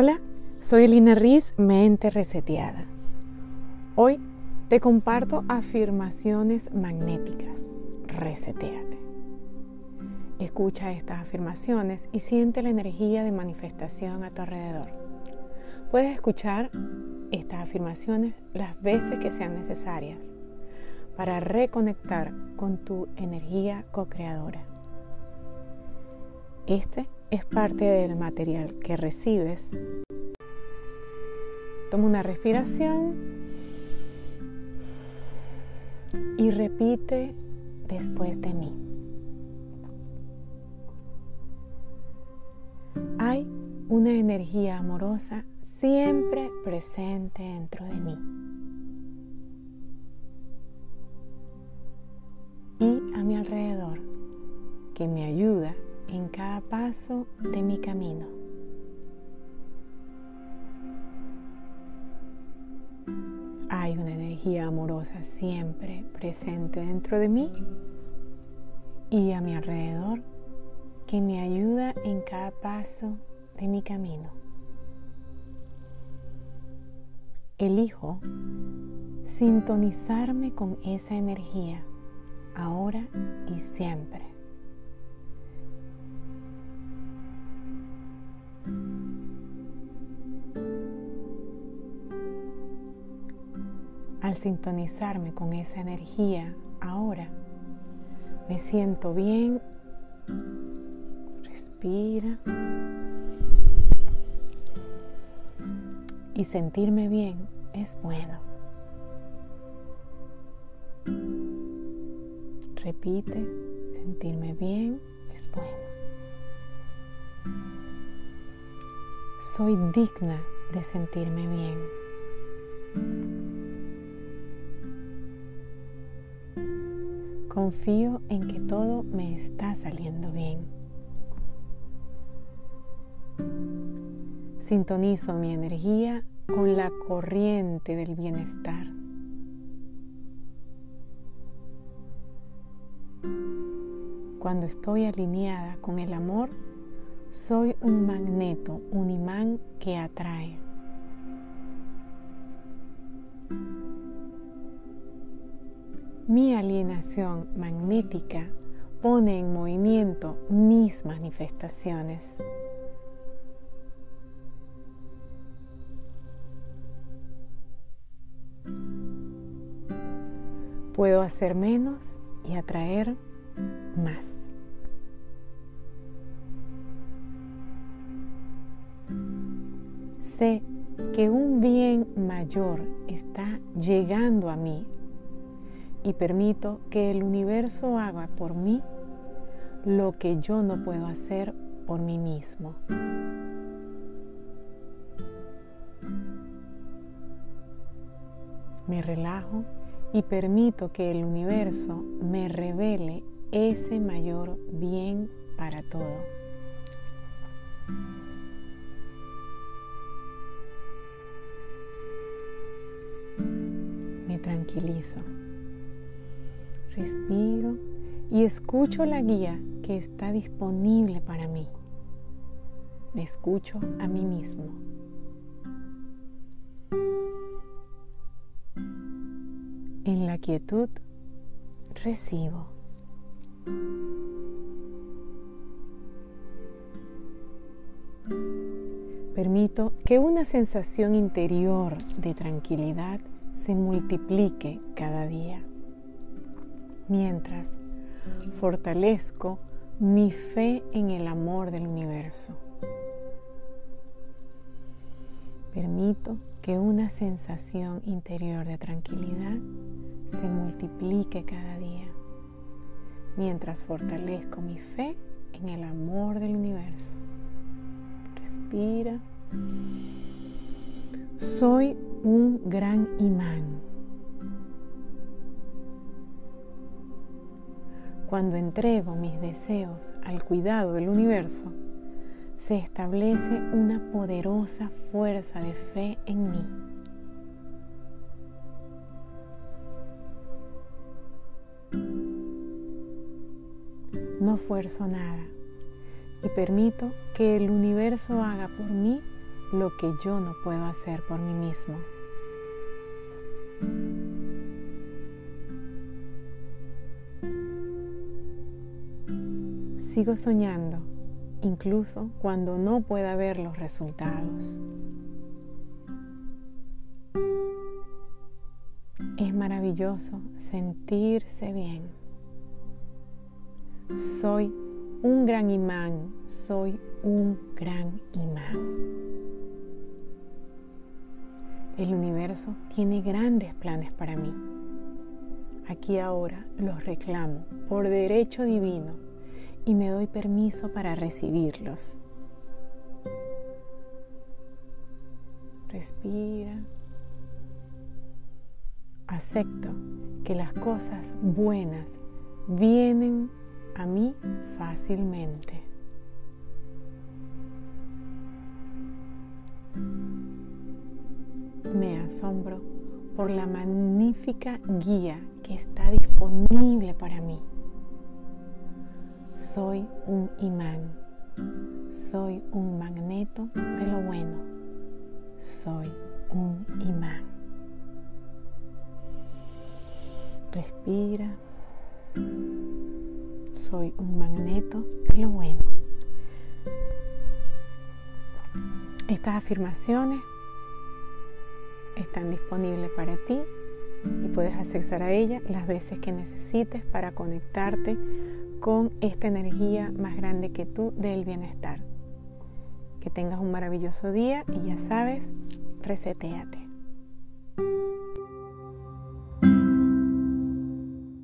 Hola, soy Elina Riz, mente reseteada. Hoy te comparto afirmaciones magnéticas. Reseteate. Escucha estas afirmaciones y siente la energía de manifestación a tu alrededor. Puedes escuchar estas afirmaciones las veces que sean necesarias para reconectar con tu energía co-creadora. Este es parte del material que recibes. Toma una respiración y repite después de mí. Hay una energía amorosa siempre presente dentro de mí. Y a mi alrededor, que me ayuda en cada paso de mi camino. Hay una energía amorosa siempre presente dentro de mí y a mi alrededor que me ayuda en cada paso de mi camino. Elijo sintonizarme con esa energía ahora y siempre. Al sintonizarme con esa energía ahora, me siento bien. Respira. Y sentirme bien es bueno. Repite, sentirme bien es bueno. Soy digna de sentirme bien. Confío en que todo me está saliendo bien. Sintonizo mi energía con la corriente del bienestar. Cuando estoy alineada con el amor, soy un magneto, un imán que atrae. Mi alienación magnética pone en movimiento mis manifestaciones. Puedo hacer menos y atraer más. Sé que un bien mayor está llegando a mí y permito que el universo haga por mí lo que yo no puedo hacer por mí mismo. Me relajo y permito que el universo me revele ese mayor bien para todo. Me tranquilizo respiro y escucho la guía que está disponible para mí. Me escucho a mí mismo. En la quietud recibo. Permito que una sensación interior de tranquilidad se multiplique cada día mientras fortalezco mi fe en el amor del universo. Permito que una sensación interior de tranquilidad se multiplique cada día, mientras fortalezco mi fe en el amor del universo. Respira. Soy un gran imán Cuando entrego mis deseos al cuidado del universo, se establece una poderosa fuerza de fe en mí. No fuerzo nada y permito que el universo haga por mí lo que yo no puedo hacer por mí mismo. Sigo soñando, incluso cuando no pueda ver los resultados. Es maravilloso sentirse bien. Soy un gran imán, soy un gran imán. El universo tiene grandes planes para mí. Aquí ahora los reclamo por derecho divino y me doy permiso para recibirlos. Respira. Acepto que las cosas buenas vienen a mí fácilmente. Me asombro por la magnífica guía que está disponible para mí. Soy un imán, soy un magneto de lo bueno, soy un imán. Respira soy un magneto de lo bueno. Estas afirmaciones están disponibles para ti y puedes acceder a ellas las veces que necesites para conectarte con esta energía más grande que tú del bienestar. Que tengas un maravilloso día y ya sabes, reseteate.